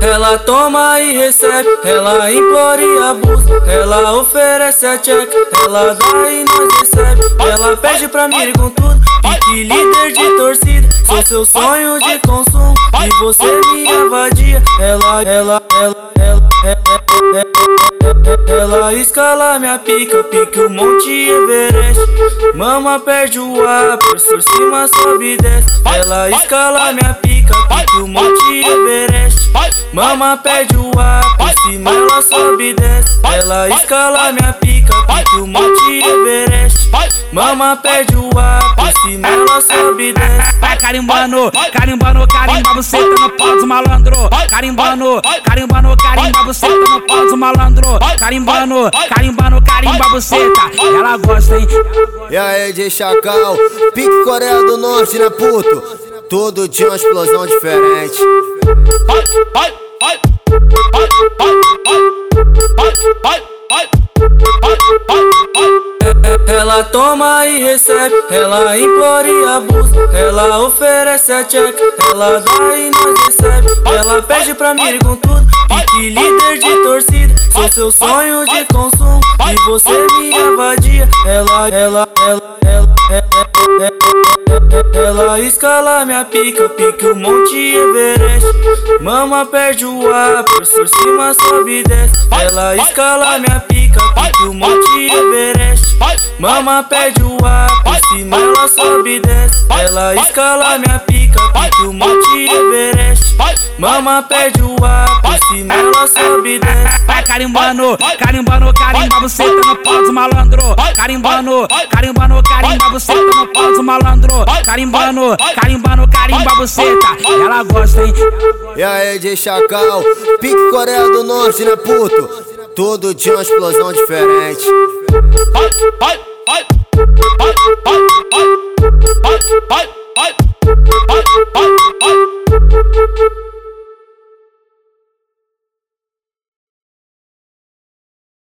Ela toma e recebe, ela implora e abusa, ela oferece a check, ela dá e nós recebe, ela pede pra mim com tudo, fique líder de torcida, sou seu sonho de consumo, e você me avadia, ela, ela, ela, ela, ela, ela, ela, ela escala minha pica, pica o Monte Everest. Mama perde o ar, por cima sobe e desce. Ela escala minha pica, pica o Monte Everest. Mama perde o ar, por cima ela sobe e desce. Ela escala minha pica, pica o Monte Everest. Mama perde o ar, por cima ela sobe e desce. Vai carimbando, carimbando, carimba você no pau dos malandro. Carimbando, carimbando, carimba você no pau dos malandro. Carimbando, carimbando, carimba buceta. Ela gosta, hein? E aí, de Chacal, pique Coreia do Norte, né, puto? Todo dia uma explosão diferente. Ela toma e recebe, ela implora e abusa. Ela oferece a check, ela dá e nós recebe. Ela pede pra mim com tudo, que líder de torcida. Sou seu sonho de consumo e você minha vadia. Ela, ela, ela, ela, ela, ela escala minha pica, pica o Monte Everest. Mama perde o ar, por cima sobe e desce. Ela escala minha pica, pica o Monte Everest. Mama perde o ar, por cima ela sobe e desce. Ela escala minha pica, pica o Monte Everest. Mama perde o ar, por cima ela sobe e desce. Vai carimbando, carimbando, carimba buceta no pau dos malandro. Carimbando, carimbando, carimba buceta no pau dos malandro. Carimbando, carimbando, carimba buceta. Ela gosta, hein? E aí, de Chacal, pique Coreia do Norte, né, puto? Todo dia uma explosão diferente. Vai, vai, vai,